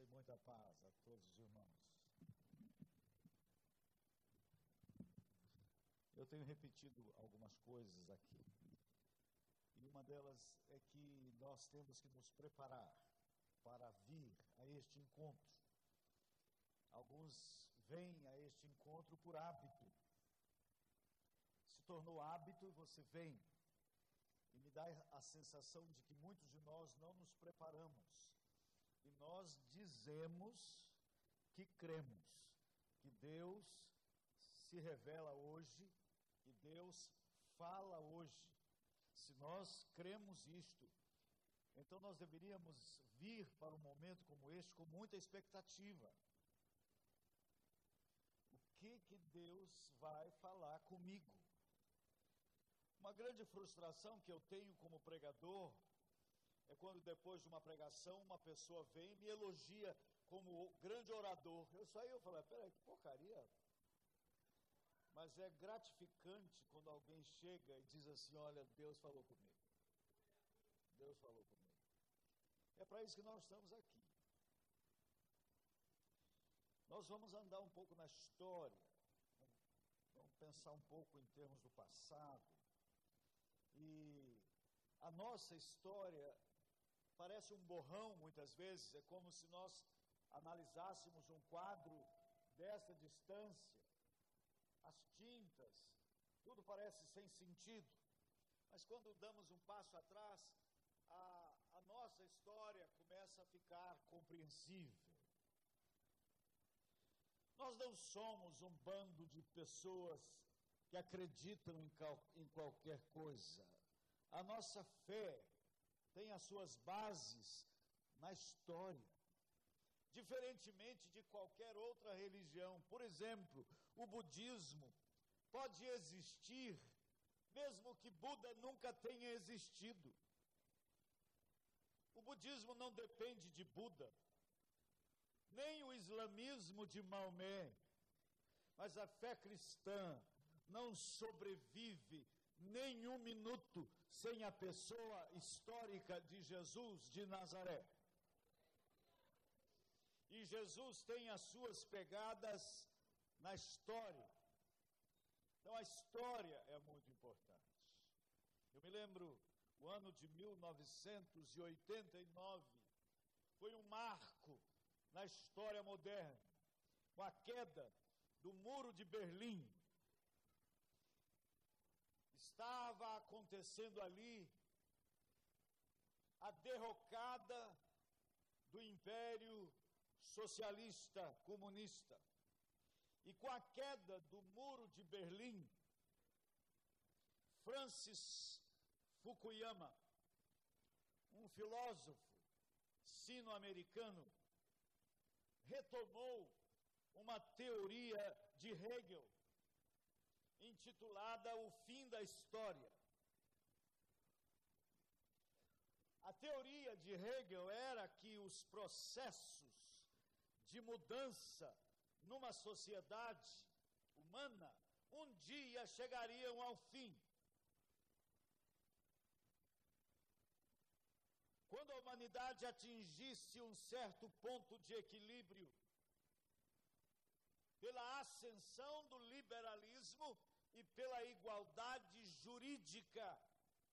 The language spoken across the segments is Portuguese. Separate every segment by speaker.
Speaker 1: Graça e muita paz a todos os irmãos. Eu tenho repetido algumas coisas aqui. E uma delas é que nós temos que nos preparar para vir a este encontro. Alguns vêm a este encontro por hábito. Se tornou hábito e você vem. E me dá a sensação de que muitos de nós não nos preparamos nós dizemos que cremos, que Deus se revela hoje, que Deus fala hoje. Se nós cremos isto, então nós deveríamos vir para um momento como este com muita expectativa. O que que Deus vai falar comigo? Uma grande frustração que eu tenho como pregador é quando depois de uma pregação uma pessoa vem e me elogia como grande orador. Eu saí eu falei, peraí, que porcaria. Mas é gratificante quando alguém chega e diz assim, olha, Deus falou comigo. Deus falou comigo. É para isso que nós estamos aqui. Nós vamos andar um pouco na história, vamos pensar um pouco em termos do passado. E a nossa história parece um borrão muitas vezes, é como se nós analisássemos um quadro dessa distância, as tintas, tudo parece sem sentido. Mas quando damos um passo atrás, a, a nossa história começa a ficar compreensível. Nós não somos um bando de pessoas que acreditam em, em qualquer coisa. A nossa fé tem as suas bases na história. Diferentemente de qualquer outra religião, por exemplo, o budismo pode existir, mesmo que Buda nunca tenha existido. O budismo não depende de Buda, nem o islamismo de Maomé, mas a fé cristã não sobrevive nenhum minuto sem a pessoa histórica de Jesus de Nazaré. E Jesus tem as suas pegadas na história. Então a história é muito importante. Eu me lembro o ano de 1989 foi um marco na história moderna, com a queda do Muro de Berlim, estava acontecendo ali a derrocada do Império Socialista Comunista. E com a queda do Muro de Berlim, Francis Fukuyama, um filósofo sino-americano, retomou uma teoria de Hegel intitulada O Fim da História. A teoria de Hegel era que os processos de mudança numa sociedade humana um dia chegariam ao fim. Quando a humanidade atingisse um certo ponto de equilíbrio, pela ascensão do liberalismo e pela igualdade jurídica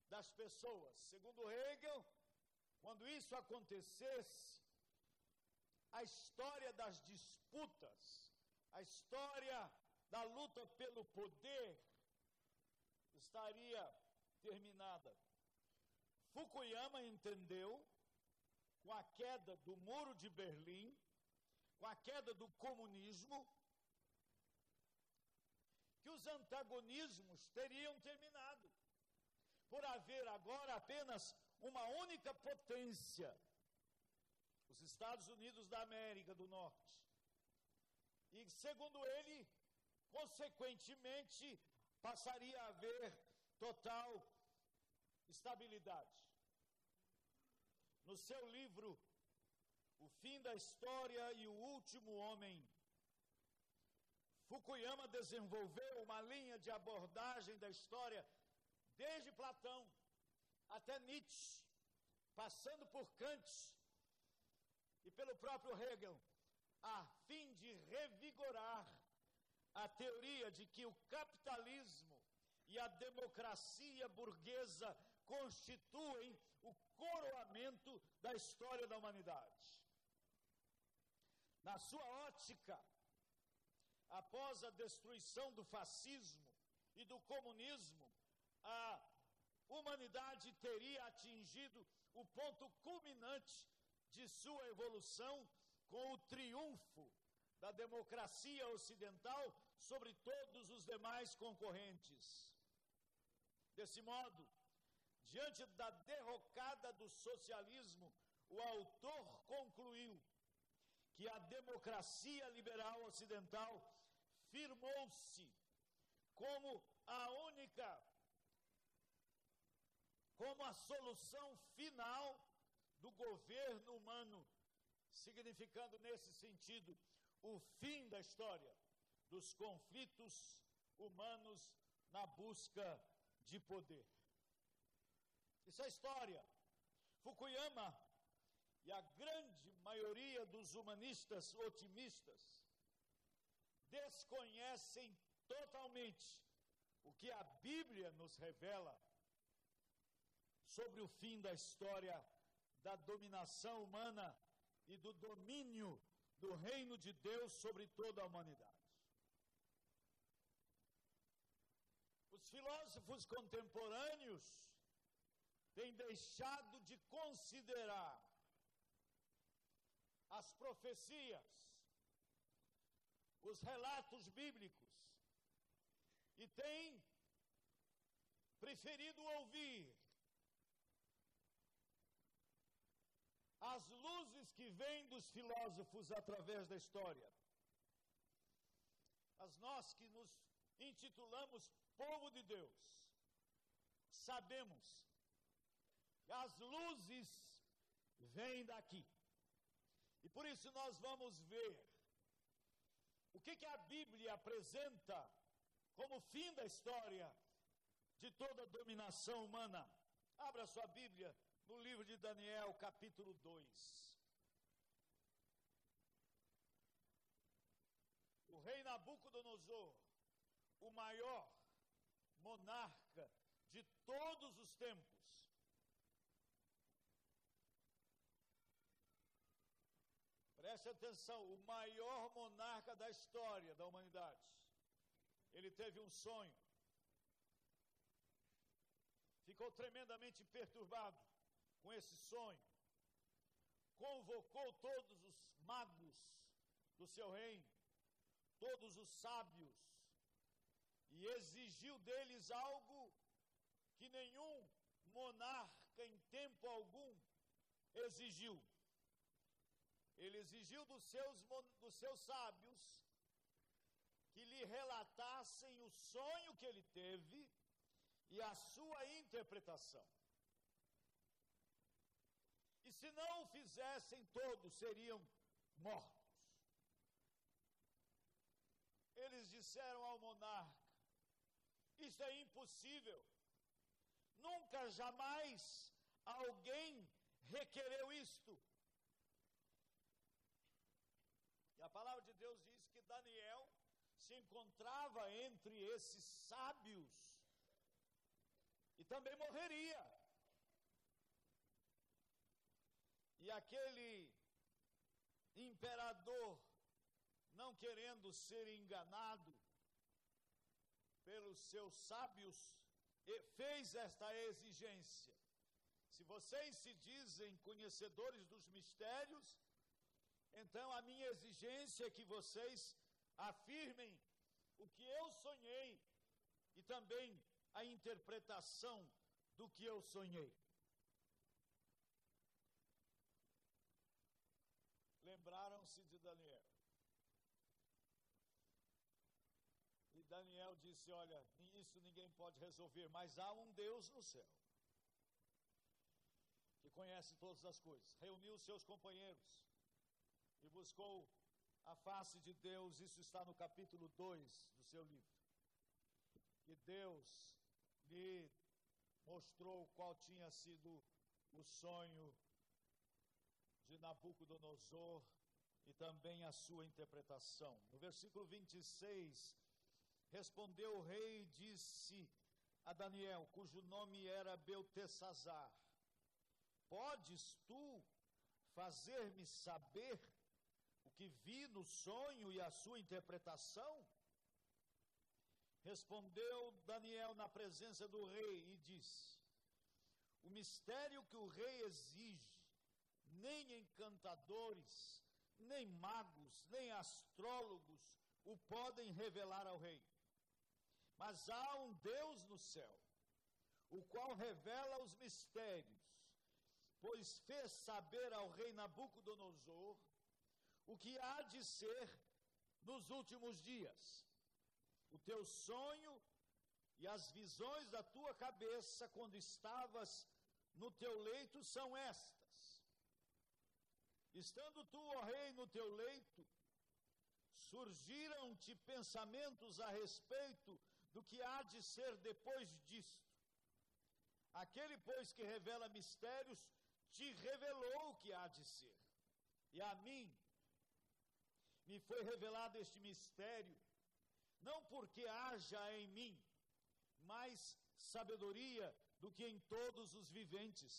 Speaker 1: das pessoas. Segundo Hegel, quando isso acontecesse, a história das disputas, a história da luta pelo poder estaria terminada. Fukuyama entendeu, com a queda do Muro de Berlim, com a queda do comunismo, que os antagonismos teriam terminado, por haver agora apenas uma única potência, os Estados Unidos da América do Norte. E, segundo ele, consequentemente, passaria a haver total estabilidade. No seu livro, O Fim da História e o Último Homem, Fukuyama desenvolveu uma linha de abordagem da história desde Platão até Nietzsche, passando por Kant e pelo próprio Hegel, a fim de revigorar a teoria de que o capitalismo e a democracia burguesa constituem o coroamento da história da humanidade. Na sua ótica, após a destruição do fascismo e do comunismo, a humanidade teria atingido o ponto culminante de sua evolução com o triunfo da democracia ocidental sobre todos os demais concorrentes. Desse modo, diante da derrocada do socialismo, o autor concluiu que a democracia liberal ocidental firmou-se como a única, como a solução final do governo humano, significando nesse sentido o fim da história dos conflitos humanos na busca de poder. Isso é história. Fukuyama e a grande maioria dos humanistas otimistas desconhecem totalmente o que a Bíblia nos revela sobre o fim da história da dominação humana e do domínio do reino de Deus sobre toda a humanidade. Os filósofos contemporâneos têm deixado de considerar as profecias, os relatos bíblicos, e têm preferido ouvir as luzes que vêm dos filósofos através da história. As nós que nos intitulamos povo de Deus, sabemos que as luzes vêm daqui. E por isso nós vamos ver o que, que a Bíblia apresenta como fim da história de toda a dominação humana. Abra sua Bíblia no livro de Daniel, capítulo 2. O rei Nabucodonosor, o maior monarca de todos os tempos, Preste atenção, o maior monarca da história da humanidade. Ele teve um sonho. Ficou tremendamente perturbado com esse sonho, convocou todos os magos do seu reino, todos os sábios, e exigiu deles algo que nenhum monarca em tempo algum exigiu. Ele exigiu dos seus, dos seus sábios que lhe relatassem o sonho que ele teve e a sua interpretação. E se não o fizessem, todos seriam mortos. Eles disseram ao monarca: Isso é impossível. Nunca, jamais alguém requereu isto. E a palavra de Deus diz que Daniel se encontrava entre esses sábios e também morreria. E aquele imperador, não querendo ser enganado pelos seus sábios, fez esta exigência. Se vocês se dizem conhecedores dos mistérios, então a minha exigência é que vocês afirmem o que eu sonhei e também a interpretação do que eu sonhei. lembraram-se de Daniel. E Daniel disse: Olha, isso ninguém pode resolver, mas há um Deus no céu que conhece todas as coisas. Reuniu seus companheiros e buscou a face de Deus. Isso está no capítulo 2 do seu livro. E Deus lhe mostrou qual tinha sido o sonho de Nabucodonosor e também a sua interpretação. No versículo 26, respondeu o rei e disse a Daniel, cujo nome era Beltesazar: Podes tu fazer-me saber que vi no sonho e a sua interpretação? Respondeu Daniel na presença do rei e disse: O mistério que o rei exige, nem encantadores, nem magos, nem astrólogos o podem revelar ao rei. Mas há um Deus no céu, o qual revela os mistérios, pois fez saber ao rei Nabucodonosor o que há de ser nos últimos dias. O teu sonho e as visões da tua cabeça quando estavas no teu leito são estas. Estando tu, ó rei, no teu leito, surgiram-te pensamentos a respeito do que há de ser depois disto. Aquele, pois, que revela mistérios, te revelou o que há de ser. E a mim me foi revelado este mistério, não porque haja em mim mais sabedoria do que em todos os viventes,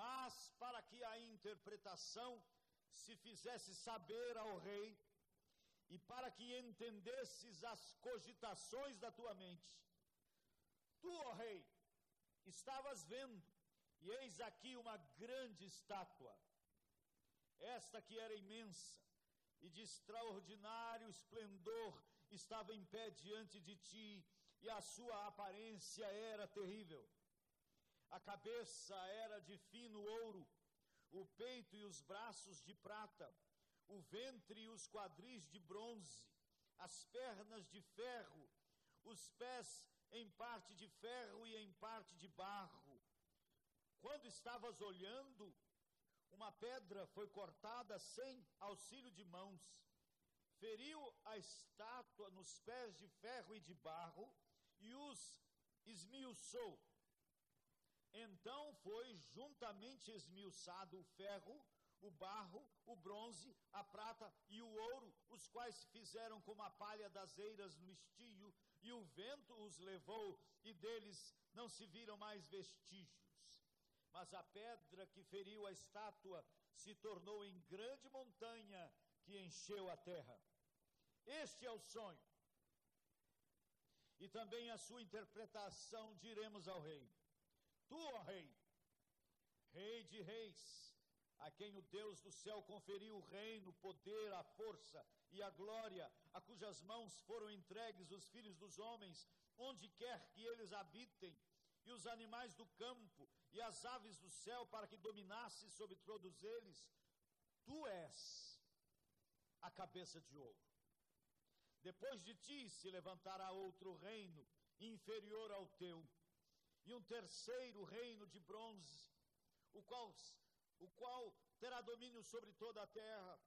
Speaker 1: mas para que a interpretação se fizesse saber ao rei e para que entendesses as cogitações da tua mente. Tu, ó rei, estavas vendo, e eis aqui uma grande estátua, esta que era imensa e de extraordinário esplendor, estava em pé diante de ti, e a sua aparência era terrível. A cabeça era de fino ouro, o peito e os braços de prata o ventre e os quadris de bronze, as pernas de ferro, os pés em parte de ferro e em parte de barro. Quando estavas olhando, uma pedra foi cortada sem auxílio de mãos, feriu a estátua nos pés de ferro e de barro e os esmiuçou. Então foi juntamente esmiuçado o ferro o barro, o bronze, a prata e o ouro, os quais fizeram como a palha das eiras no estio, e o vento os levou, e deles não se viram mais vestígios. Mas a pedra que feriu a estátua se tornou em grande montanha que encheu a terra. Este é o sonho. E também a sua interpretação diremos ao rei: Tu, ó rei, rei de reis, a quem o Deus do céu conferiu o reino, o poder, a força e a glória, a cujas mãos foram entregues os filhos dos homens, onde quer que eles habitem, e os animais do campo, e as aves do céu, para que dominasse sobre todos eles. Tu és a cabeça de ouro. Depois de ti se levantará outro reino, inferior ao teu, e um terceiro reino de bronze, o qual o qual terá domínio sobre toda a terra.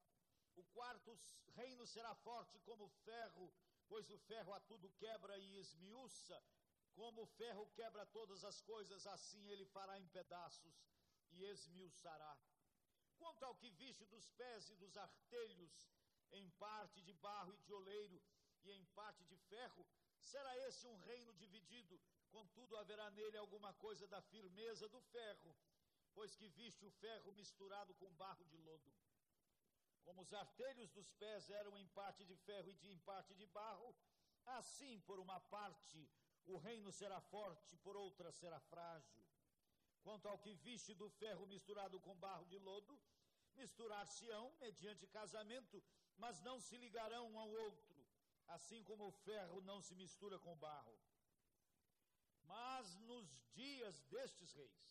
Speaker 1: O quarto reino será forte como ferro, pois o ferro a tudo quebra e esmiuça. Como o ferro quebra todas as coisas, assim ele fará em pedaços e esmiuçará. Quanto ao que viste dos pés e dos artelhos, em parte de barro e de oleiro, e em parte de ferro, será esse um reino dividido, contudo haverá nele alguma coisa da firmeza do ferro pois que viste o ferro misturado com barro de lodo. Como os artelhos dos pés eram em parte de ferro e de, em parte de barro, assim, por uma parte, o reino será forte, por outra será frágil. Quanto ao que viste do ferro misturado com barro de lodo, misturar-se-ão mediante casamento, mas não se ligarão um ao outro, assim como o ferro não se mistura com o barro. Mas nos dias destes reis,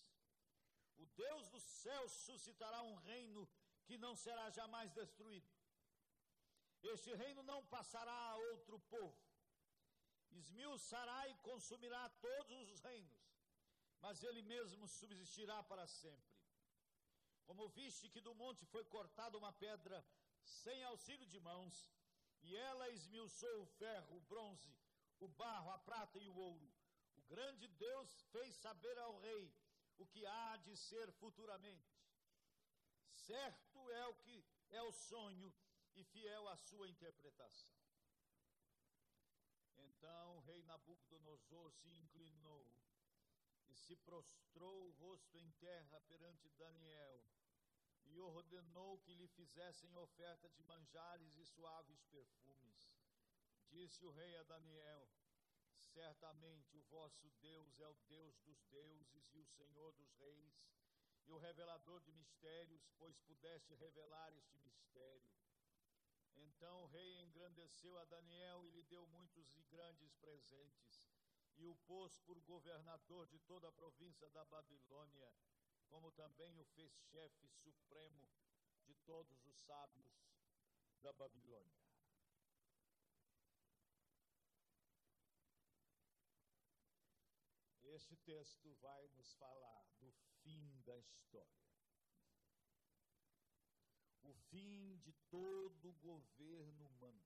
Speaker 1: o Deus do céu suscitará um reino que não será jamais destruído. Este reino não passará a outro povo. Esmiuçará e consumirá todos os reinos, mas ele mesmo subsistirá para sempre. Como viste que do monte foi cortada uma pedra sem auxílio de mãos, e ela esmiuçou o ferro, o bronze, o barro, a prata e o ouro. O grande Deus fez saber ao rei o que há de ser futuramente. Certo é o que é o sonho e fiel a sua interpretação. Então o rei Nabucodonosor se inclinou e se prostrou o rosto em terra perante Daniel e ordenou que lhe fizessem oferta de manjares e suaves perfumes. Disse o rei a Daniel: Certamente o vosso Deus é o Deus dos deuses e o Senhor dos reis, e o revelador de mistérios, pois pudeste revelar este mistério. Então o rei engrandeceu a Daniel e lhe deu muitos e grandes presentes, e o pôs por governador de toda a província da Babilônia, como também o fez chefe supremo de todos os sábios da Babilônia. Este texto vai nos falar do fim da história. O fim de todo o governo humano.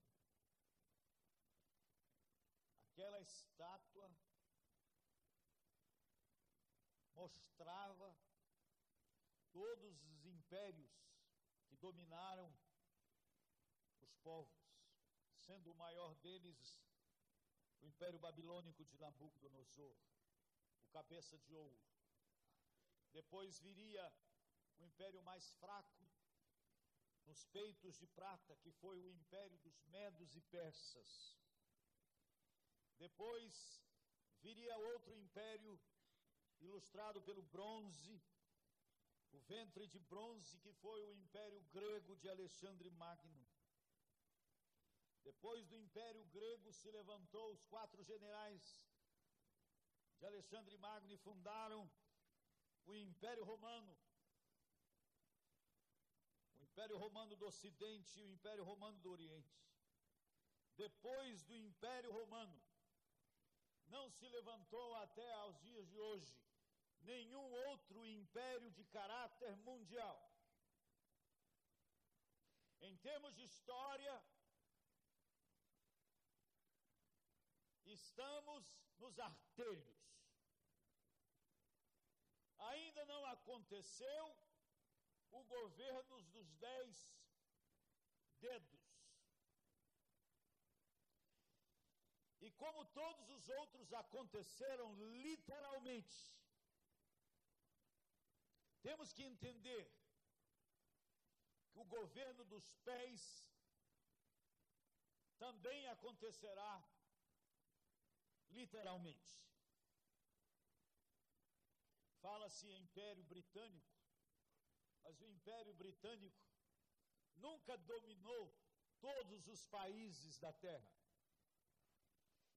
Speaker 1: Aquela estátua mostrava todos os impérios que dominaram os povos, sendo o maior deles o Império Babilônico de Nabucodonosor cabeça de ouro. Depois viria o império mais fraco, nos peitos de prata, que foi o império dos Medos e Persas. Depois viria outro império, ilustrado pelo bronze, o ventre de bronze, que foi o império grego de Alexandre Magno. Depois do império grego se levantou os quatro generais de Alexandre Magno e fundaram o Império Romano. Império Romano do Ocidente e o Império Romano do Oriente. Depois do Império Romano, não se levantou até aos dias de hoje nenhum outro império de caráter mundial. Em termos de história, estamos nos artelhos ainda não aconteceu o governo dos dez dedos. E como todos os outros aconteceram literalmente, temos que entender que o governo dos pés também acontecerá literalmente. Fala-se Império Britânico, mas o Império Britânico nunca dominou todos os países da Terra.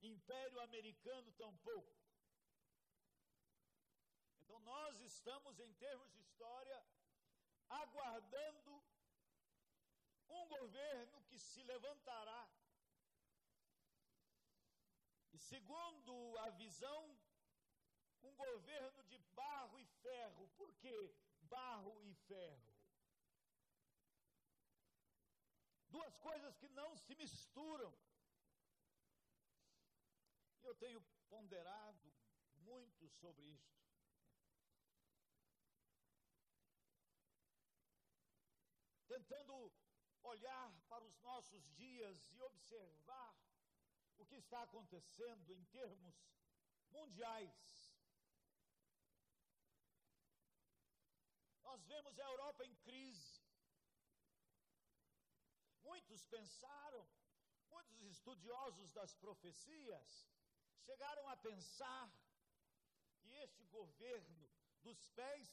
Speaker 1: Império Americano tampouco. Então nós estamos, em termos de história, aguardando um governo que se levantará. E segundo a visão um governo de barro e ferro. Por que barro e ferro? Duas coisas que não se misturam. Eu tenho ponderado muito sobre isto. Tentando olhar para os nossos dias e observar o que está acontecendo em termos mundiais. Nós vemos a Europa em crise. Muitos pensaram, muitos estudiosos das profecias chegaram a pensar que este governo dos pés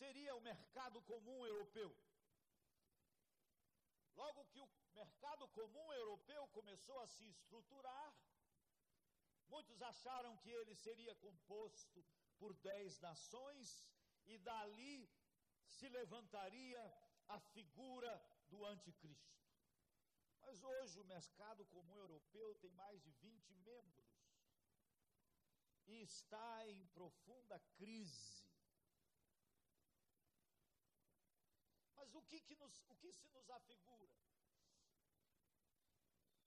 Speaker 1: seria o mercado comum europeu. Logo que o mercado comum europeu começou a se estruturar, muitos acharam que ele seria composto por dez nações e dali se levantaria a figura do anticristo. Mas hoje o mercado comum europeu tem mais de 20 membros e está em profunda crise. Mas o que, que, nos, o que se nos afigura?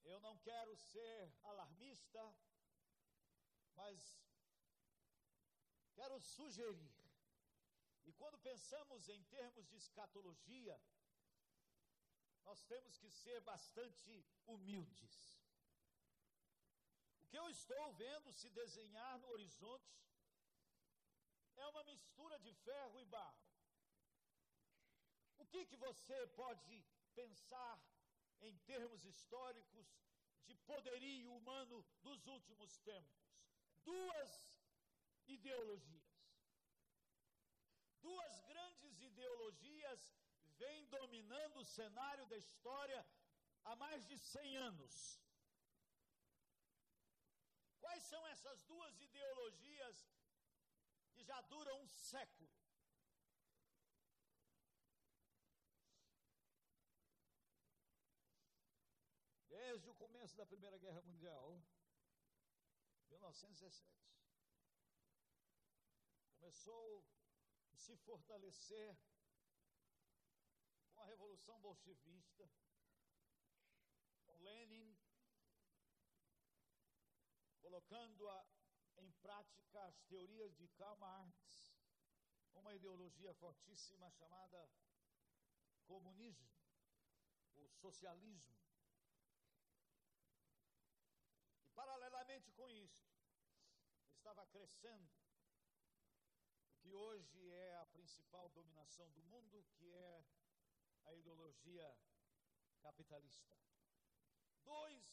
Speaker 1: Eu não quero ser alarmista, mas quero sugerir E quando pensamos em termos de escatologia, nós temos que ser bastante humildes. O que eu estou vendo se desenhar no horizonte é uma mistura de ferro e barro. O que, que você pode pensar em termos históricos de poderio humano dos últimos tempos? Duas ideologias. Duas grandes ideologias vêm dominando o cenário da história há mais de 100 anos. Quais são essas duas ideologias que já duram um século? Desde o começo da Primeira Guerra Mundial, 1917, começou se fortalecer com a Revolução Bolchevista, com Lenin, colocando-a em prática as teorias de Karl Marx, uma ideologia fortíssima chamada comunismo, o socialismo. E paralelamente com isso, estava crescendo que hoje é a principal dominação do mundo, que é a ideologia capitalista. Dois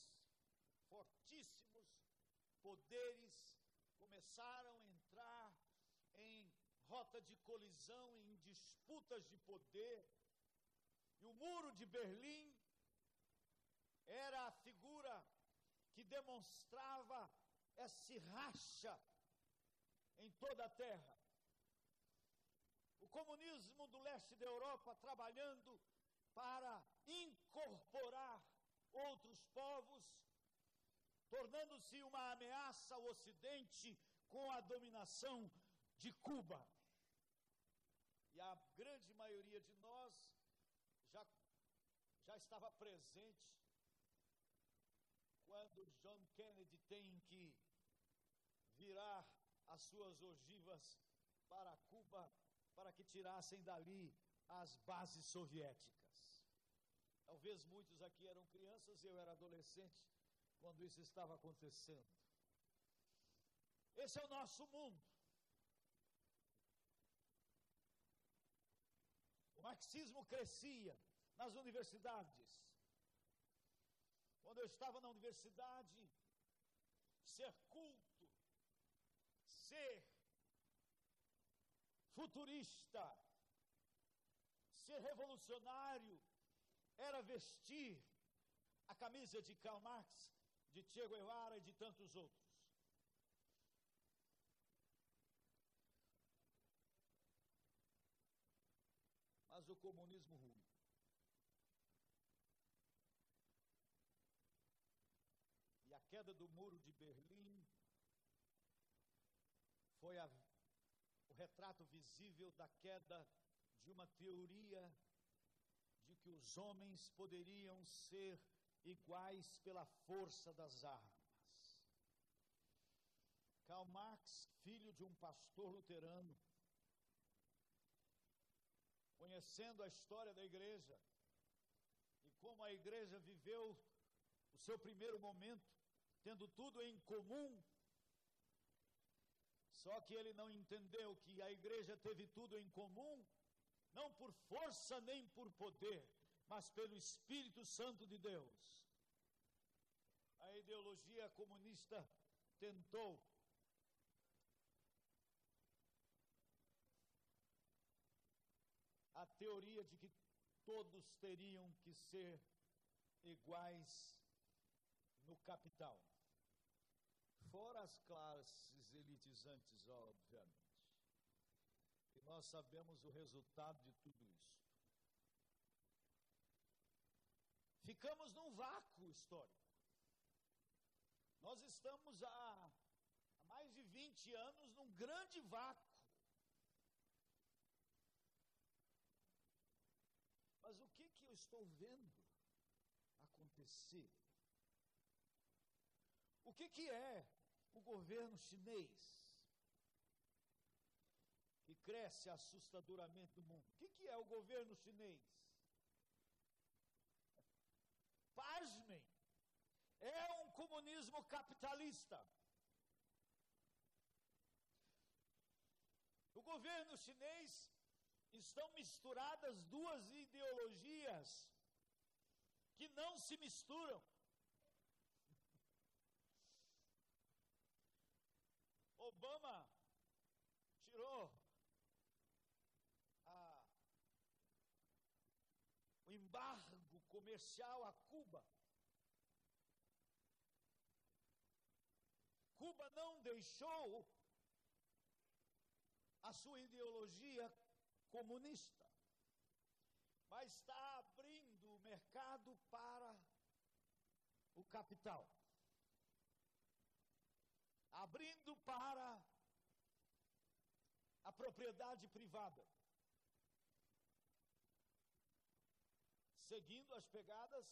Speaker 1: fortíssimos poderes começaram a entrar em rota de colisão, em disputas de poder. E o muro de Berlim era a figura que demonstrava esse racha em toda a terra. Comunismo do leste da Europa trabalhando para incorporar outros povos, tornando-se uma ameaça ao Ocidente com a dominação de Cuba. E a grande maioria de nós já, já estava presente quando John Kennedy tem que virar as suas ogivas para Cuba para que tirassem dali as bases soviéticas. Talvez muitos aqui eram crianças, eu era adolescente quando isso estava acontecendo. Esse é o nosso mundo. O marxismo crescia nas universidades. Quando eu estava na universidade, ser culto, ser futurista, ser revolucionário, era vestir a camisa de Karl Marx, de Che Guevara e de tantos outros. Mas o comunismo ruim. E a queda do muro de Berlim foi a retrato visível da queda de uma teoria de que os homens poderiam ser iguais pela força das armas. Karl Marx, filho de um pastor luterano, conhecendo a história da igreja e como a igreja viveu o seu primeiro momento, tendo tudo em comum só que ele não entendeu que a igreja teve tudo em comum, não por força nem por poder, mas pelo Espírito Santo de Deus. A ideologia comunista tentou a teoria de que todos teriam que ser iguais no capital. Fora as classes elitizantes, obviamente. E nós sabemos o resultado de tudo isso. Ficamos num vácuo histórico. Nós estamos há, mais de 20 anos num grande vácuo. Mas o que, que eu estou vendo acontecer? O que, que é o governo chinês? cresce assustadoramente no mundo. O que, que é o governo chinês? Pasmem, é um comunismo capitalista. O governo chinês estão misturadas duas ideologias que não se misturam. Obama tirou a, o embargo comercial a Cuba. Cuba não deixou a sua ideologia comunista, mas está abrindo o mercado para o capital, abrindo para a propriedade privada, seguindo as pegadas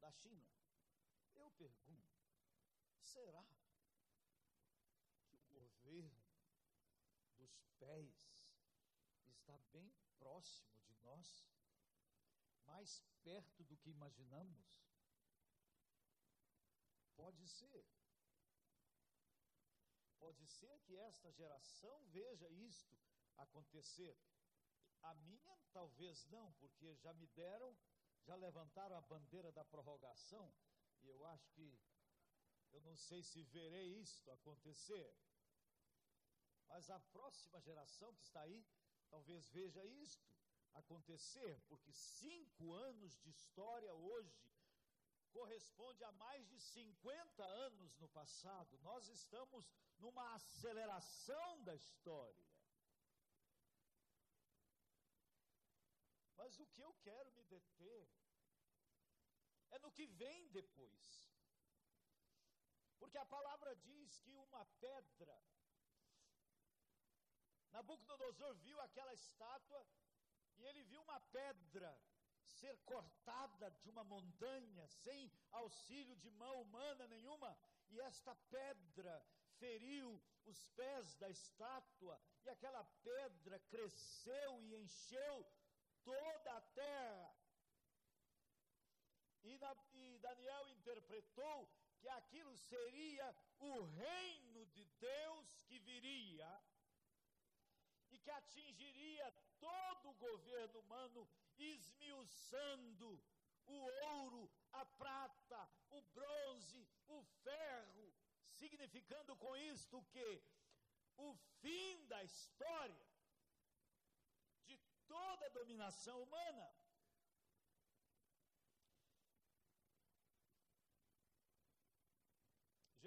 Speaker 1: da China. Eu pergunto, será que o governo dos pés está bem próximo de nós, mais perto do que imaginamos? Pode ser. Pode ser que esta geração veja isto acontecer. A minha, talvez não, porque já me deram, já levantaram a bandeira da prorrogação, e eu acho que, eu não sei se verei isto acontecer. Mas a próxima geração que está aí, talvez veja isto acontecer, porque cinco anos de história hoje corresponde a mais de 50 anos no passado. Nós estamos numa aceleração da história. Mas o que eu quero me deter é no que vem depois. Porque a palavra diz que uma pedra Nabucodonosor viu aquela estátua e ele viu uma pedra ser cortada de uma montanha sem auxílio de mão humana nenhuma, e esta pedra feriu os pés da estátua, e aquela pedra cresceu e encheu toda a terra. E, na, e Daniel interpretou que aquilo seria o reino de Deus que viria e que atingiria todo o governo humano, esmiuçando o ouro, a prata, o bronze, o ferro, significando com isto que o fim da história toda a dominação humana.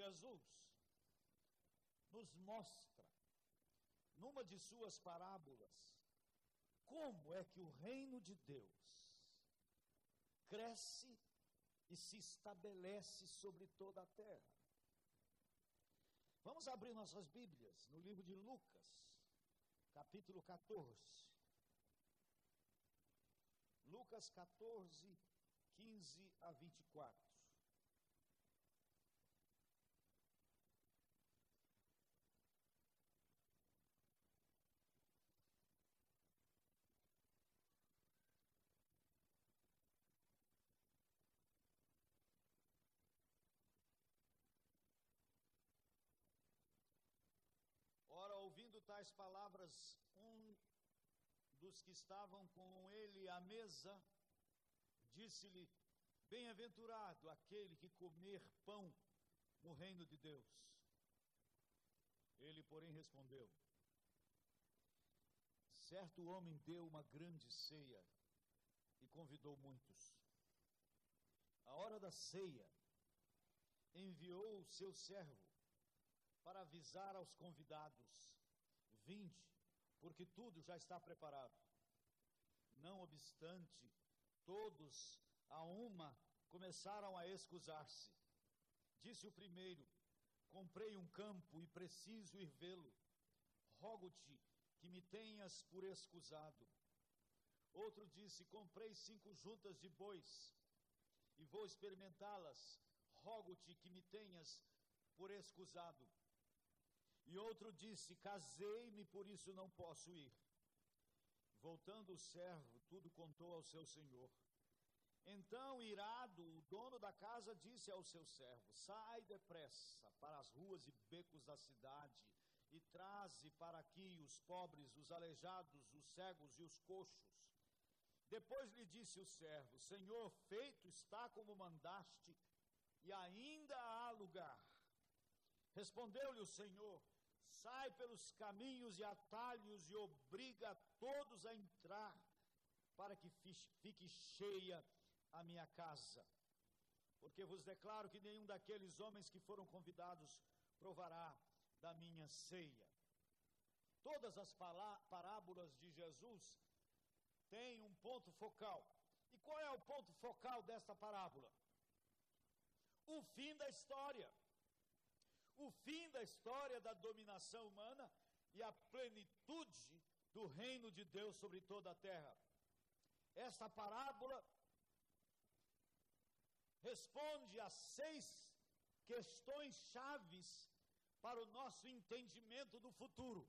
Speaker 1: Jesus nos mostra numa de suas parábolas, como é que o reino de Deus cresce e se estabelece sobre toda a terra. Vamos abrir nossas Bíblias no livro de Lucas, capítulo 14. Lucas 14, 15 a 24. tais palavras, dos que estavam com ele à mesa disse-lhe: Bem-aventurado aquele que comer pão no reino de Deus. Ele, porém, respondeu: Certo homem deu uma grande ceia e convidou muitos. A hora da ceia, enviou o seu servo para avisar aos convidados Vinde, porque tudo já está preparado. Não obstante, todos a uma começaram a excusar-se. Disse o primeiro: Comprei um campo e preciso ir vê-lo. Rogo-te que me tenhas por excusado. Outro disse: Comprei cinco juntas de bois e vou experimentá-las. Rogo-te que me tenhas por excusado. E outro disse: Casei-me, por isso não posso ir. Voltando o servo, tudo contou ao seu senhor. Então, irado, o dono da casa disse ao seu servo: Sai depressa para as ruas e becos da cidade e traze para aqui os pobres, os aleijados, os cegos e os coxos. Depois lhe disse o servo: Senhor, feito está como mandaste, e ainda há lugar. Respondeu-lhe o Senhor: Sai pelos caminhos e atalhos e obriga todos a entrar, para que fique cheia a minha casa. Porque vos declaro que nenhum daqueles homens que foram convidados provará da minha ceia. Todas as parábolas de Jesus têm um ponto focal. E qual é o ponto focal desta parábola? O fim da história. O fim da história da dominação humana e a plenitude do reino de Deus sobre toda a terra. Esta parábola responde a seis questões chaves para o nosso entendimento do futuro.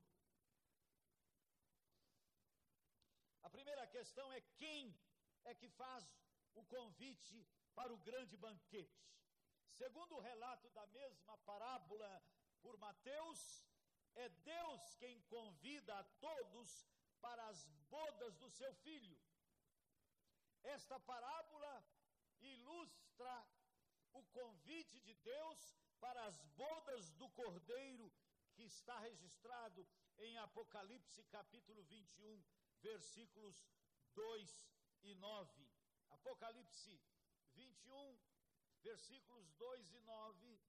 Speaker 1: A primeira questão é quem é que faz o convite para o grande banquete. Segundo o relato da mesma parábola por Mateus, é Deus quem convida a todos para as bodas do seu filho. Esta parábola ilustra o convite de Deus para as bodas do Cordeiro, que está registrado em Apocalipse capítulo 21, versículos 2 e 9. Apocalipse 21, versículos 2 e 9,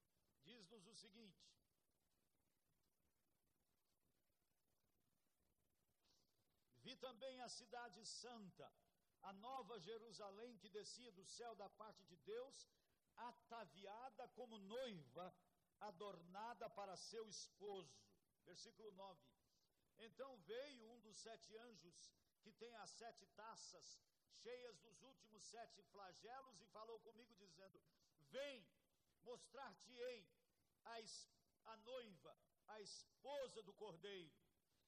Speaker 1: diz-nos o seguinte: Vi também a cidade santa a nova Jerusalém que descia do céu da parte de Deus, ataviada como noiva, adornada para seu esposo. Versículo 9. Então veio um dos sete anjos, que tem as sete taças, cheias dos últimos sete flagelos, e falou comigo, dizendo: Vem, mostrar-te-ei a, a noiva, a esposa do cordeiro.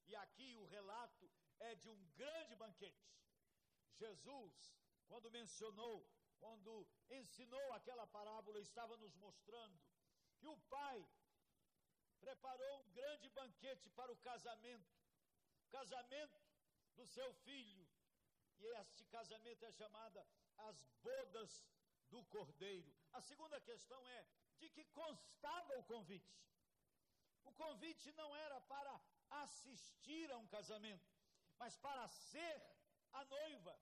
Speaker 1: E aqui o relato é de um grande banquete. Jesus, quando mencionou, quando ensinou aquela parábola, estava nos mostrando que o pai preparou um grande banquete para o casamento, casamento do seu filho. E este casamento é chamada as bodas do cordeiro. A segunda questão é de que constava o convite. O convite não era para assistir a um casamento, mas para ser a noiva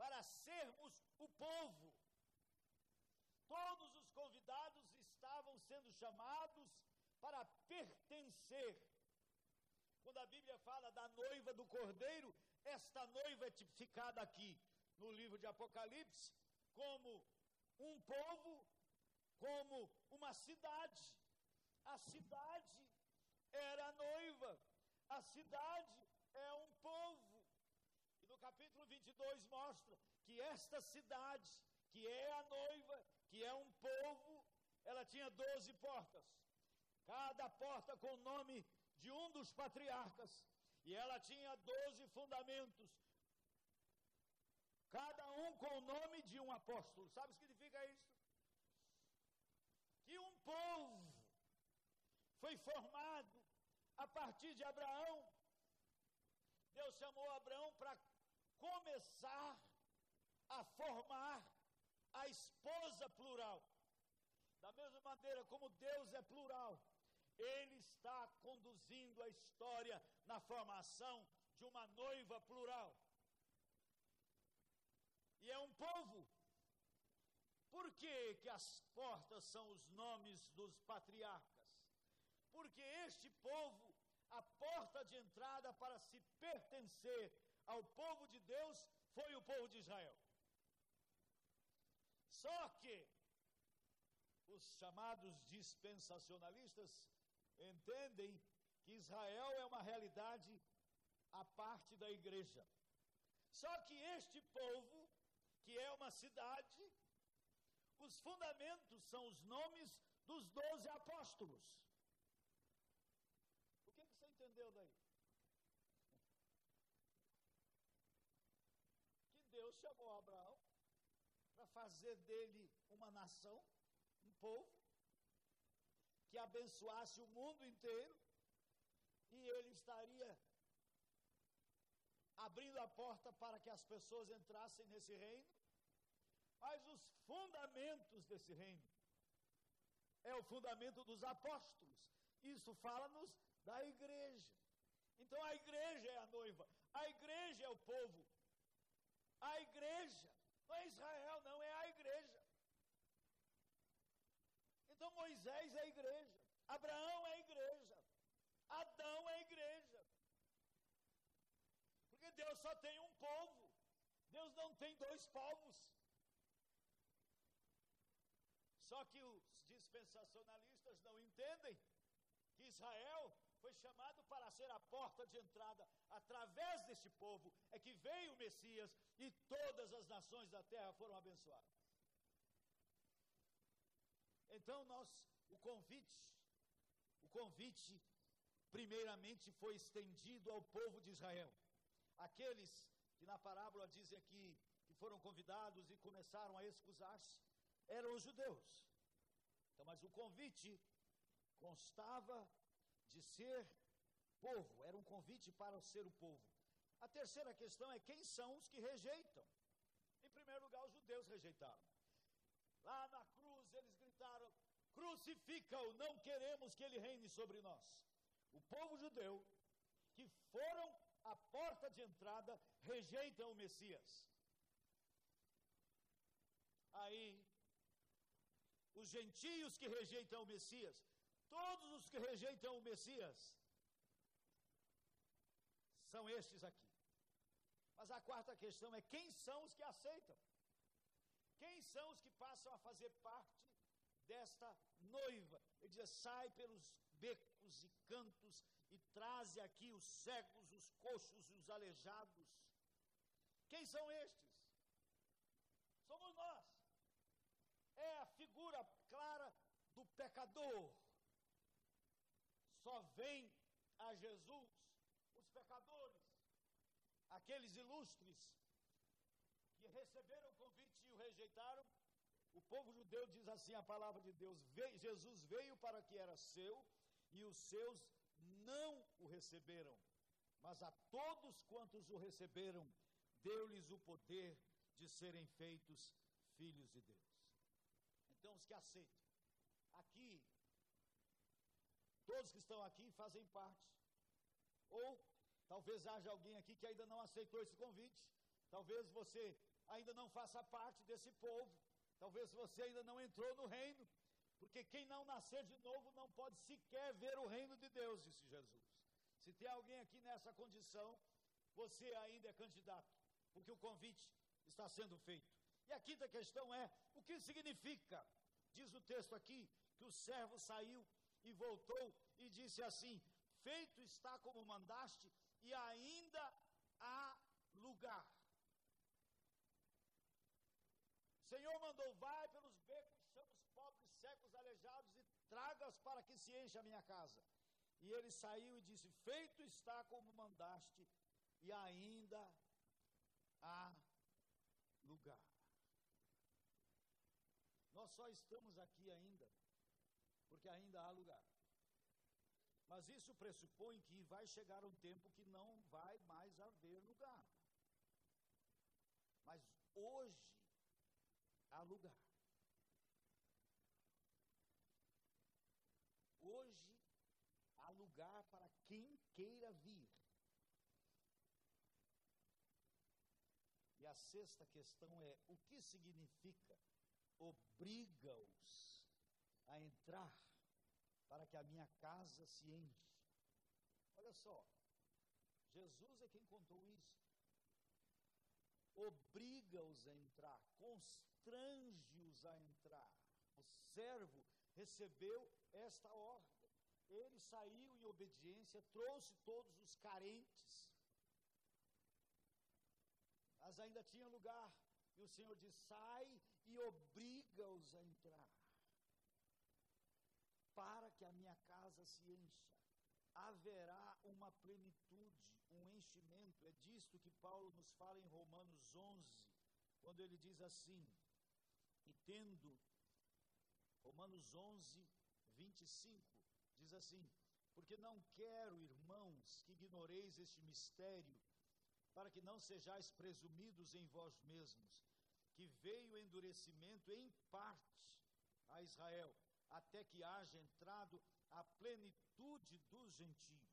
Speaker 1: para sermos o povo. Todos os convidados estavam sendo chamados para pertencer. Quando a Bíblia fala da noiva do cordeiro, esta noiva é tipificada aqui no livro de Apocalipse como um povo, como uma cidade. A cidade era a noiva, a cidade é um povo capítulo 22 mostra que esta cidade, que é a noiva, que é um povo, ela tinha 12 portas. Cada porta com o nome de um dos patriarcas. E ela tinha 12 fundamentos. Cada um com o nome de um apóstolo. Sabe o que significa isso? Que um povo foi formado a partir de Abraão. Deus chamou Abraão para começar a formar a esposa plural. Da mesma maneira como Deus é plural, Ele está conduzindo a história na formação de uma noiva plural. E é um povo. Por que, que as portas são os nomes dos patriarcas? Porque este povo, a porta de entrada para se pertencer ao povo de Deus foi o povo de Israel. Só que os chamados dispensacionalistas entendem que Israel é uma realidade à parte da igreja. Só que este povo, que é uma cidade, os fundamentos são os nomes dos doze apóstolos. O que, que você entendeu daí? Que Deus chamou Abraão para fazer dele uma nação, um povo, que abençoasse o mundo inteiro, e ele estaria abrindo a porta para que as pessoas entrassem nesse reino, mas os fundamentos desse reino é o fundamento dos apóstolos. Isso fala-nos da igreja. Então a igreja é a noiva, a igreja é o povo, a igreja, não é Israel, não é a igreja. Então Moisés é a igreja, Abraão é a igreja, Adão é a igreja. Porque Deus só tem um povo, Deus não tem dois povos. Só que os dispensacionalistas não entendem que Israel foi chamado para ser a porta de entrada. Através deste povo é que veio o Messias e todas as nações da terra foram abençoadas. Então nós, o convite, o convite primeiramente foi estendido ao povo de Israel. Aqueles que na parábola dizem aqui que foram convidados e começaram a excusar-se eram os judeus. Então, mas o convite constava de ser povo, era um convite para ser o povo. A terceira questão é quem são os que rejeitam. Em primeiro lugar, os judeus rejeitaram. Lá na cruz eles crucifica-o, não queremos que ele reine sobre nós. O povo judeu, que foram a porta de entrada, rejeitam o Messias. Aí, os gentios que rejeitam o Messias Todos os que rejeitam o Messias são estes aqui. Mas a quarta questão é: quem são os que aceitam? Quem são os que passam a fazer parte desta noiva? Ele diz: sai pelos becos e cantos e traze aqui os cegos, os coxos e os aleijados. Quem são estes? Somos nós. É a figura clara do pecador só vem a Jesus os pecadores, aqueles ilustres que receberam o convite e o rejeitaram. O povo judeu diz assim a palavra de Deus: Jesus veio para que era seu e os seus não o receberam, mas a todos quantos o receberam, deu-lhes o poder de serem feitos filhos de Deus. Então, os que aceitam. Aqui Todos que estão aqui fazem parte. Ou talvez haja alguém aqui que ainda não aceitou esse convite. Talvez você ainda não faça parte desse povo. Talvez você ainda não entrou no reino. Porque quem não nascer de novo não pode sequer ver o reino de Deus, disse Jesus. Se tem alguém aqui nessa condição, você ainda é candidato, porque o convite está sendo feito. E a quinta questão é: o que significa? Diz o texto aqui que o servo saiu e voltou e disse assim: Feito está como mandaste, e ainda há lugar. Senhor mandou, vai pelos becos, chama os pobres, secos, aleijados e traga-os para que se encha a minha casa. E ele saiu e disse: Feito está como mandaste, e ainda há lugar. Nós só estamos aqui ainda porque ainda há lugar. Mas isso pressupõe que vai chegar um tempo que não vai mais haver lugar. Mas hoje há lugar. Hoje há lugar para quem queira vir. E a sexta questão é: o que significa obriga-os a entrar para que a minha casa se enche. Olha só, Jesus é quem contou isso. Obriga-os a entrar, constrange-os a entrar. O servo recebeu esta ordem. Ele saiu em obediência, trouxe todos os carentes. Mas ainda tinha lugar. E o Senhor diz: sai e obriga-os a entrar para que a minha casa se encha. Haverá uma plenitude, um enchimento. É disto que Paulo nos fala em Romanos 11, quando ele diz assim: E tendo, Romanos 11, 25, diz assim: Porque não quero, irmãos, que ignoreis este mistério, para que não sejais presumidos em vós mesmos, que veio endurecimento em parte a Israel, até que haja entrado a plenitude dos gentios.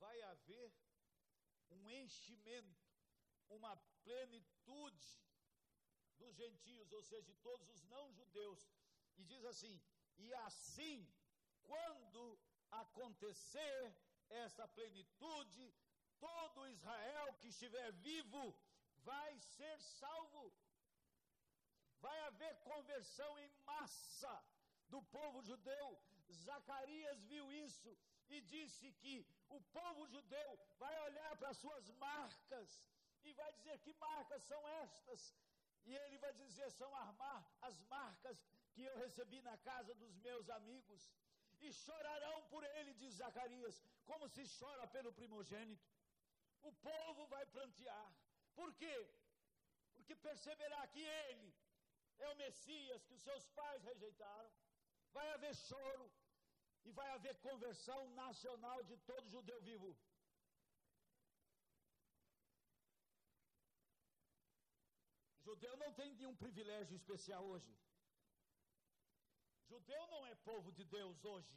Speaker 1: Vai haver um enchimento, uma plenitude dos gentios, ou seja, de todos os não-judeus. E diz assim: e assim, quando acontecer essa plenitude, todo Israel que estiver vivo vai ser salvo. Vai haver conversão em massa do povo judeu. Zacarias viu isso e disse que o povo judeu vai olhar para suas marcas e vai dizer que marcas são estas. E ele vai dizer: são as marcas que eu recebi na casa dos meus amigos. E chorarão por ele, diz Zacarias, como se chora pelo primogênito. O povo vai plantear. Por quê? Porque perceberá que ele é o Messias que os seus pais rejeitaram. Vai haver choro e vai haver conversão nacional de todo judeu vivo. Judeu não tem nenhum privilégio especial hoje. Judeu não é povo de Deus hoje.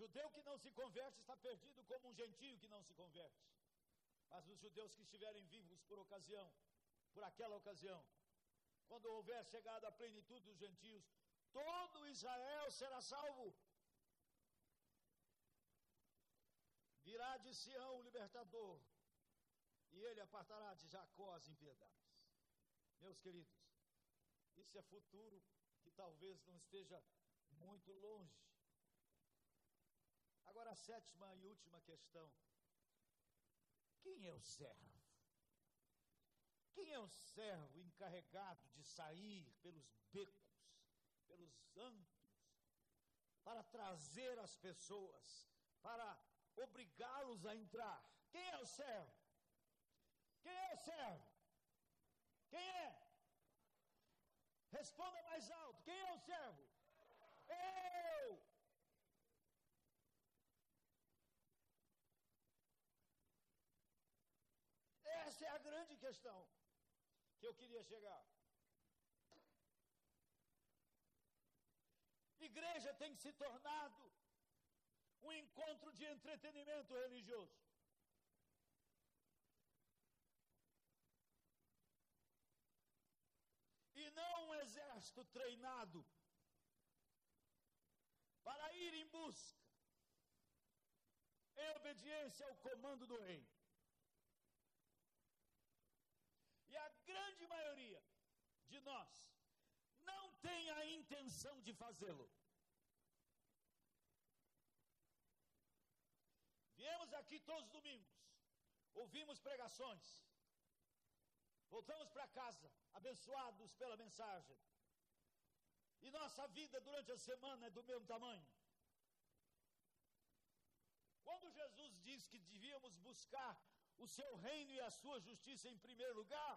Speaker 1: Judeu que não se converte está perdido como um gentio que não se converte. Mas os judeus que estiverem vivos por ocasião, por aquela ocasião, quando houver chegado a plenitude dos gentios, todo Israel será salvo. Virá de Sião o libertador, e ele apartará de Jacó as impiedades. Meus queridos, isso é futuro que talvez não esteja muito longe. Agora, a sétima e última questão: quem é o servo? Quem é o servo encarregado de sair pelos becos, pelos antros, para trazer as pessoas, para obrigá-los a entrar? Quem é o servo? Quem é o servo? Quem é? Responda mais alto: quem é o servo? Eu! Essa é a grande questão que eu queria chegar. Igreja tem se tornado um encontro de entretenimento religioso. Não um exército treinado para ir em busca, em obediência ao comando do rei. E a grande maioria de nós não tem a intenção de fazê-lo. Viemos aqui todos os domingos, ouvimos pregações, voltamos para casa, abençoados pela mensagem. E nossa vida durante a semana é do mesmo tamanho. Quando Jesus diz que devíamos buscar o seu reino e a sua justiça em primeiro lugar,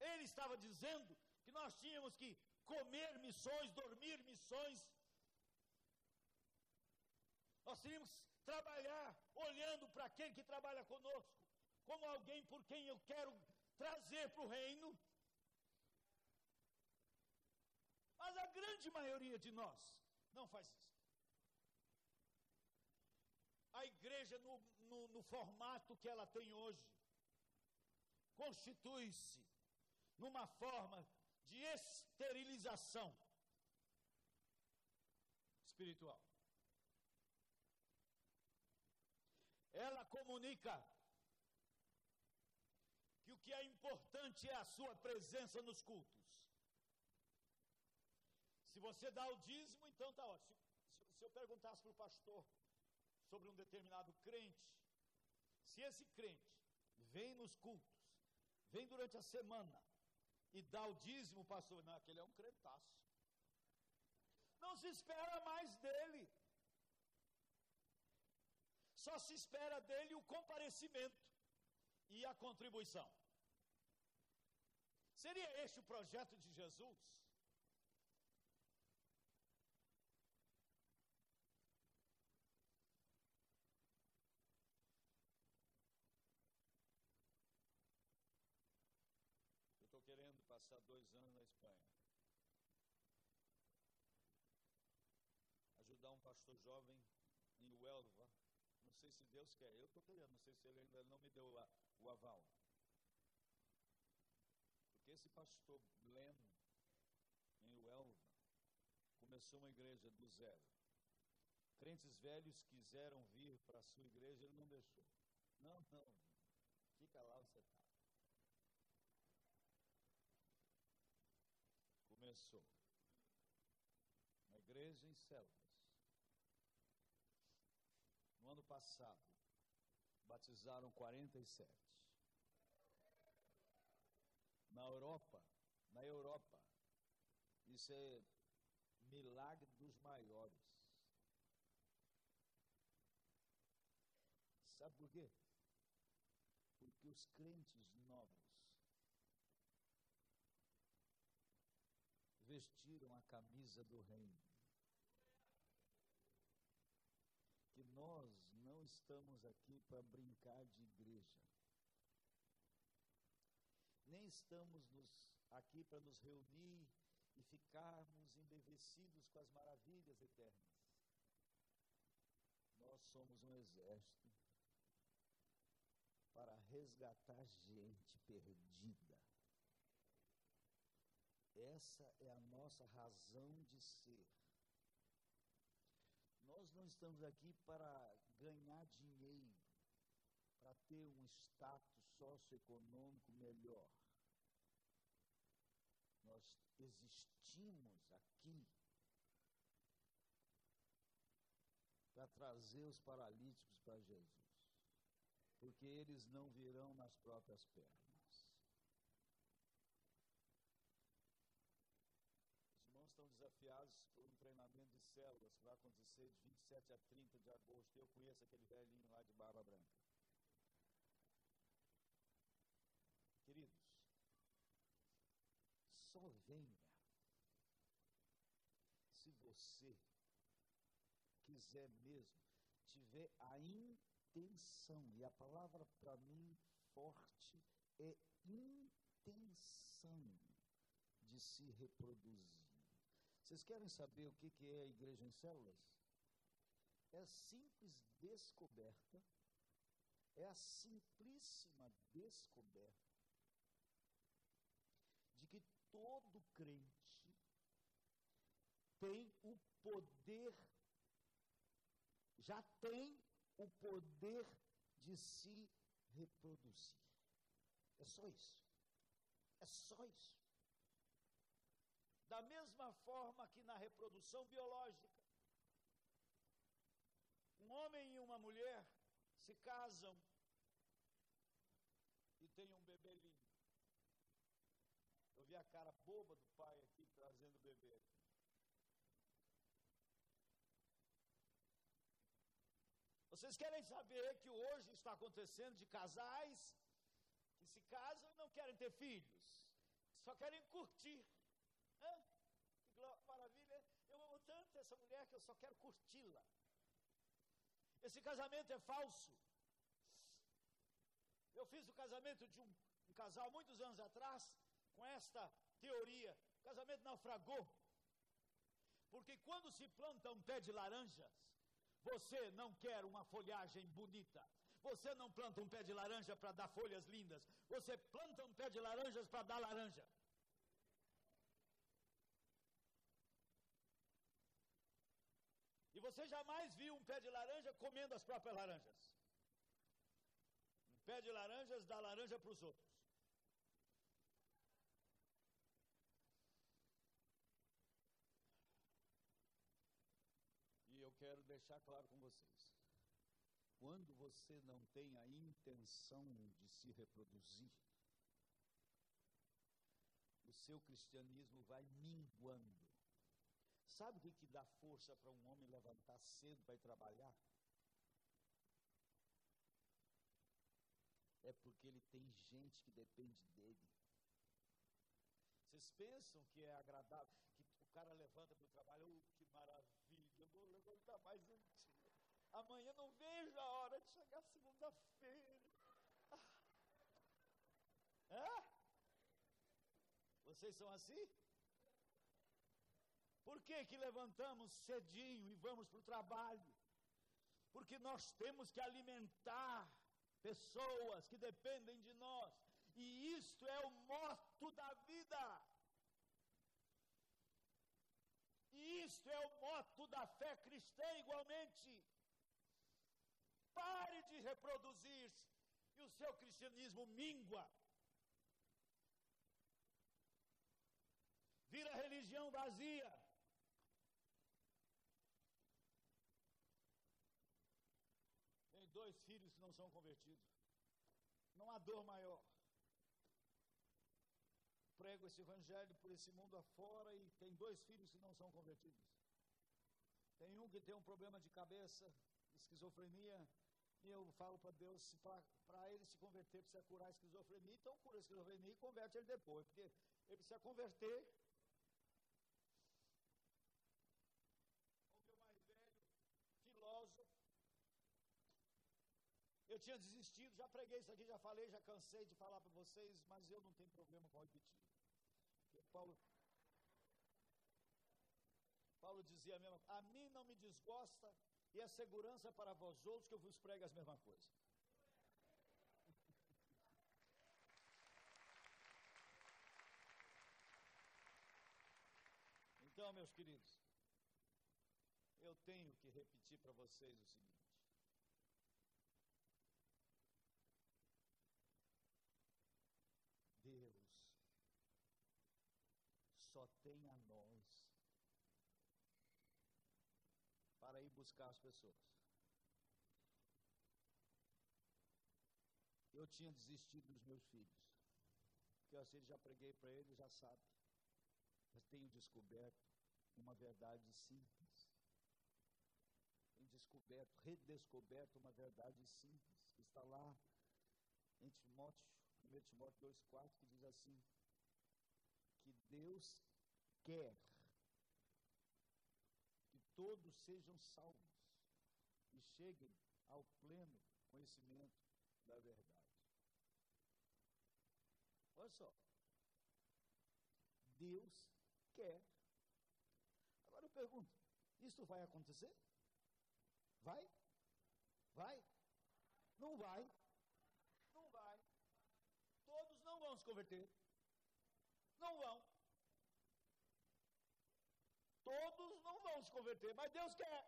Speaker 1: ele estava dizendo que nós tínhamos que comer missões, dormir missões. Nós tínhamos que trabalhar olhando para aquele que trabalha conosco, como alguém por quem eu quero trazer para o reino. Mas a grande maioria de nós não faz isso a igreja, no, no, no formato que ela tem hoje, constitui-se numa forma de esterilização espiritual. Ela comunica que é importante é a sua presença nos cultos. Se você dá o dízimo, então está ótimo. Se, se eu perguntasse para o pastor, sobre um determinado crente, se esse crente vem nos cultos, vem durante a semana e dá o dízimo, pastor, não, aquele é um crentaço. Não se espera mais dele. só se espera dele o comparecimento e a contribuição. Seria este o projeto de Jesus? Eu estou querendo passar dois anos na Espanha. Ajudar um pastor jovem em Huelva. Não sei se Deus quer. Eu estou querendo, não sei se ele ainda não me deu o aval esse pastor Glenn, em Uelva, começou uma igreja do zero. Crentes velhos quiseram vir para a sua igreja, ele não deixou. Não, não, fica lá você está. Começou. Uma igreja em células. No ano passado, batizaram 47 na Europa, na Europa. Isso é milagre dos maiores. Sabe por quê? Porque os crentes novos vestiram a camisa do reino. Que nós não estamos aqui para brincar de igreja nem estamos nos, aqui para nos reunir e ficarmos embevecidos com as maravilhas eternas. Nós somos um exército para resgatar gente perdida. Essa é a nossa razão de ser. Nós não estamos aqui para ganhar dinheiro, para ter um status socioeconômico melhor nós existimos aqui para trazer os paralíticos para Jesus, porque eles não virão nas próprias pernas. Os irmãos estão desafiados por um treinamento de células que vai acontecer de 27 a 30 de agosto. Eu conheço aquele velhinho lá de Barba Branca. Só venha se você quiser mesmo, tiver a intenção, e a palavra para mim forte é intenção de se reproduzir. Vocês querem saber o que é a igreja em células? É a simples descoberta, é a simplíssima descoberta todo crente tem o poder, já tem o poder de se reproduzir. É só isso. É só isso. Da mesma forma que na reprodução biológica, um homem e uma mulher se casam e têm um bebê lindo vi a cara boba do pai aqui trazendo o bebê. Vocês querem saber que hoje está acontecendo de casais que se casam e não querem ter filhos, só querem curtir. Hã? Que maravilha! Eu amo tanto essa mulher que eu só quero curti-la. Esse casamento é falso. Eu fiz o casamento de um, um casal muitos anos atrás com esta teoria. O casamento naufragou. Porque quando se planta um pé de laranjas, você não quer uma folhagem bonita. Você não planta um pé de laranja para dar folhas lindas. Você planta um pé de laranjas para dar laranja. E você jamais viu um pé de laranja comendo as próprias laranjas. Um pé de laranjas dá laranja para os outros. Quero deixar claro com vocês. Quando você não tem a intenção de se reproduzir, o seu cristianismo vai minguando. Sabe o que, dá força para um homem levantar cedo para ir trabalhar? porque ele tem gente que depende dele. Vocês pensam que é agradável, que o cara levanta para o trabalho, oh, que maravilha, vou levantar mais um dia. Amanhã não vejo a hora de chegar segunda-feira. Ah. Vocês são assim? Por que, que levantamos cedinho e vamos para o trabalho? Porque nós temos que alimentar pessoas que dependem de nós. E isto é o moto da vida. Isto é o moto da fé cristã igualmente. Pare de reproduzir-se e o seu cristianismo mingua. Vira religião vazia. dois filhos que não são convertidos. Não há dor maior. Prego esse evangelho por esse mundo afora e tem dois filhos que não são convertidos. Tem um que tem um problema de cabeça, esquizofrenia, e eu falo para Deus, para ele se converter, precisa curar a esquizofrenia, então cura a esquizofrenia e converte ele depois, porque ele precisa converter Eu tinha desistido, já preguei isso aqui, já falei, já cansei de falar para vocês, mas eu não tenho problema com repetir. Porque Paulo, Paulo dizia a mesma a mim não me desgosta e é segurança para vós outros que eu vos prego as mesmas coisas. Então, meus queridos, eu tenho que repetir para vocês o seguinte. só tem a nós para ir buscar as pessoas. Eu tinha desistido dos meus filhos, porque eu assim, já preguei para eles, já sabe. Mas tenho descoberto uma verdade simples. Tenho descoberto, redescoberto uma verdade simples, está lá em Timóteo, 1 Timóteo 2,4, que diz assim: que Deus quer que todos sejam salvos e cheguem ao pleno conhecimento da verdade. Olha só. Deus quer. Agora eu pergunto: isso vai acontecer? Vai? Vai? Não vai. Não vai. Todos não vão se converter. Não vão. Todos não vão se converter, mas Deus quer.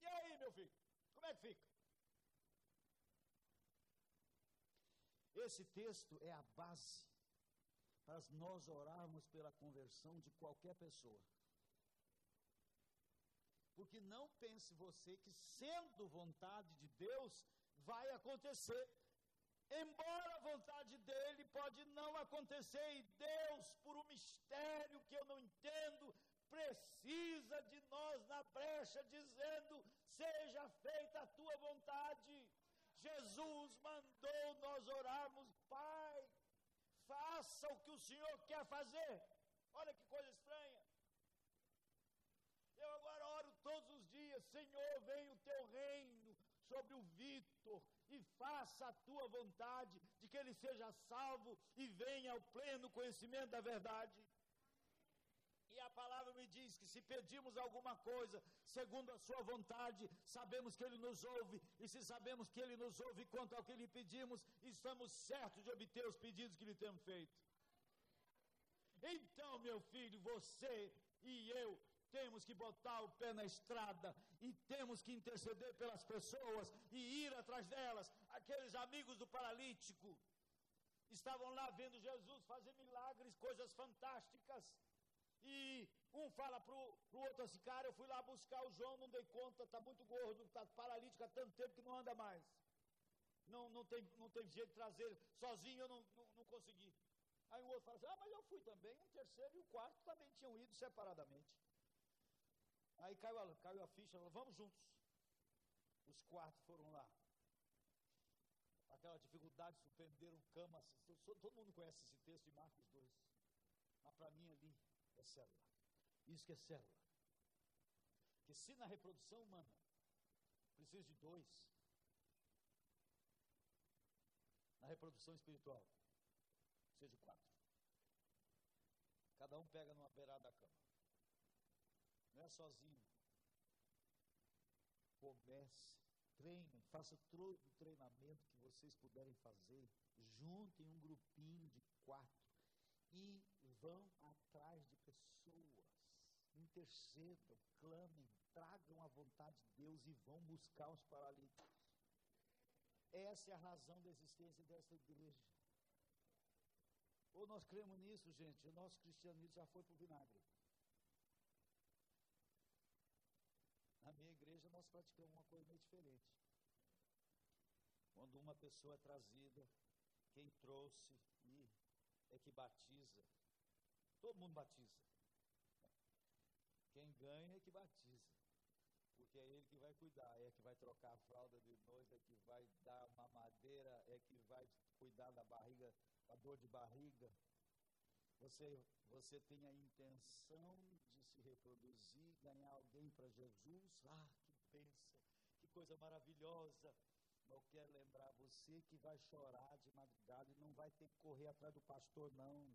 Speaker 1: E aí, meu filho? Como é que fica? Esse texto é a base para nós orarmos pela conversão de qualquer pessoa. Porque não pense você que, sendo vontade de Deus, vai acontecer. Embora a vontade dele pode não acontecer, e Deus, por um mistério que eu não entendo, precisa de nós na brecha, dizendo: seja feita a tua vontade. Jesus mandou nós orarmos, Pai, faça o que o Senhor quer fazer. Olha que coisa estranha. Eu agora oro todos os dias, Senhor, venha o teu reino sobre o Vitor e faça a tua vontade de que ele seja salvo e venha ao pleno conhecimento da verdade. A palavra me diz que se pedimos alguma coisa segundo a sua vontade, sabemos que ele nos ouve, e se sabemos que ele nos ouve quanto ao que lhe pedimos, estamos certos de obter os pedidos que lhe temos feito. Então, meu filho, você e eu temos que botar o pé na estrada e temos que interceder pelas pessoas e ir atrás delas. Aqueles amigos do paralítico estavam lá vendo Jesus fazer milagres, coisas fantásticas. E um fala para o outro assim, cara, eu fui lá buscar o João, não dei conta, está muito gordo, está paralítico há tanto tempo que não anda mais. Não, não, tem, não tem jeito de trazer, sozinho eu não, não, não consegui. Aí o outro fala assim, ah, mas eu fui também. Um terceiro e o quarto também tinham ido separadamente. Aí caiu a, caiu a ficha, falou, vamos juntos. Os quatro foram lá. Aquela dificuldade de suspenderam camas. Todo mundo conhece esse texto de Marcos 2. Mas para mim ali é célula. Isso que é célula. Que se na reprodução humana precisa de dois, na reprodução espiritual precisa de quatro. Cada um pega numa beirada da cama. Não é sozinho. Comece, treine, faça todo o treinamento que vocês puderem fazer. Juntem um grupinho de quatro e vão atrás de pessoas. Intercedam, clamem, tragam a vontade de Deus e vão buscar os paralíticos. Essa é a razão da existência dessa igreja. Ou nós cremos nisso, gente, o nosso cristianismo já foi para o vinagre. Na minha igreja nós praticamos uma coisa meio diferente. Quando uma pessoa é trazida, quem trouxe é que batiza. Todo mundo batiza. Quem ganha é que batiza. Porque é ele que vai cuidar, é que vai trocar a fralda de noiva, é que vai dar mamadeira, é que vai cuidar da barriga, da dor de barriga. Você, você tem a intenção de se reproduzir, ganhar alguém para Jesus. Ah, que bênção, que coisa maravilhosa. Eu quero lembrar você que vai chorar de madrugada e não vai ter que correr atrás do pastor, não.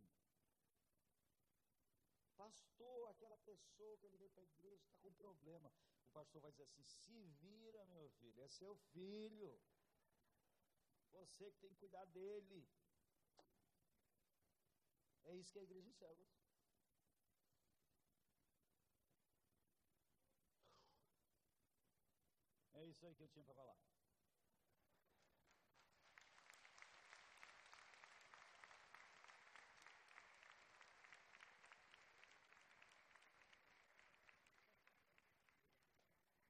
Speaker 1: Pastor, aquela pessoa que ele veio para a igreja está com problema. O pastor vai dizer assim: se vira, meu filho, é seu filho. Você que tem que cuidar dele. É isso que a igreja enxerga. É isso aí que eu tinha para falar.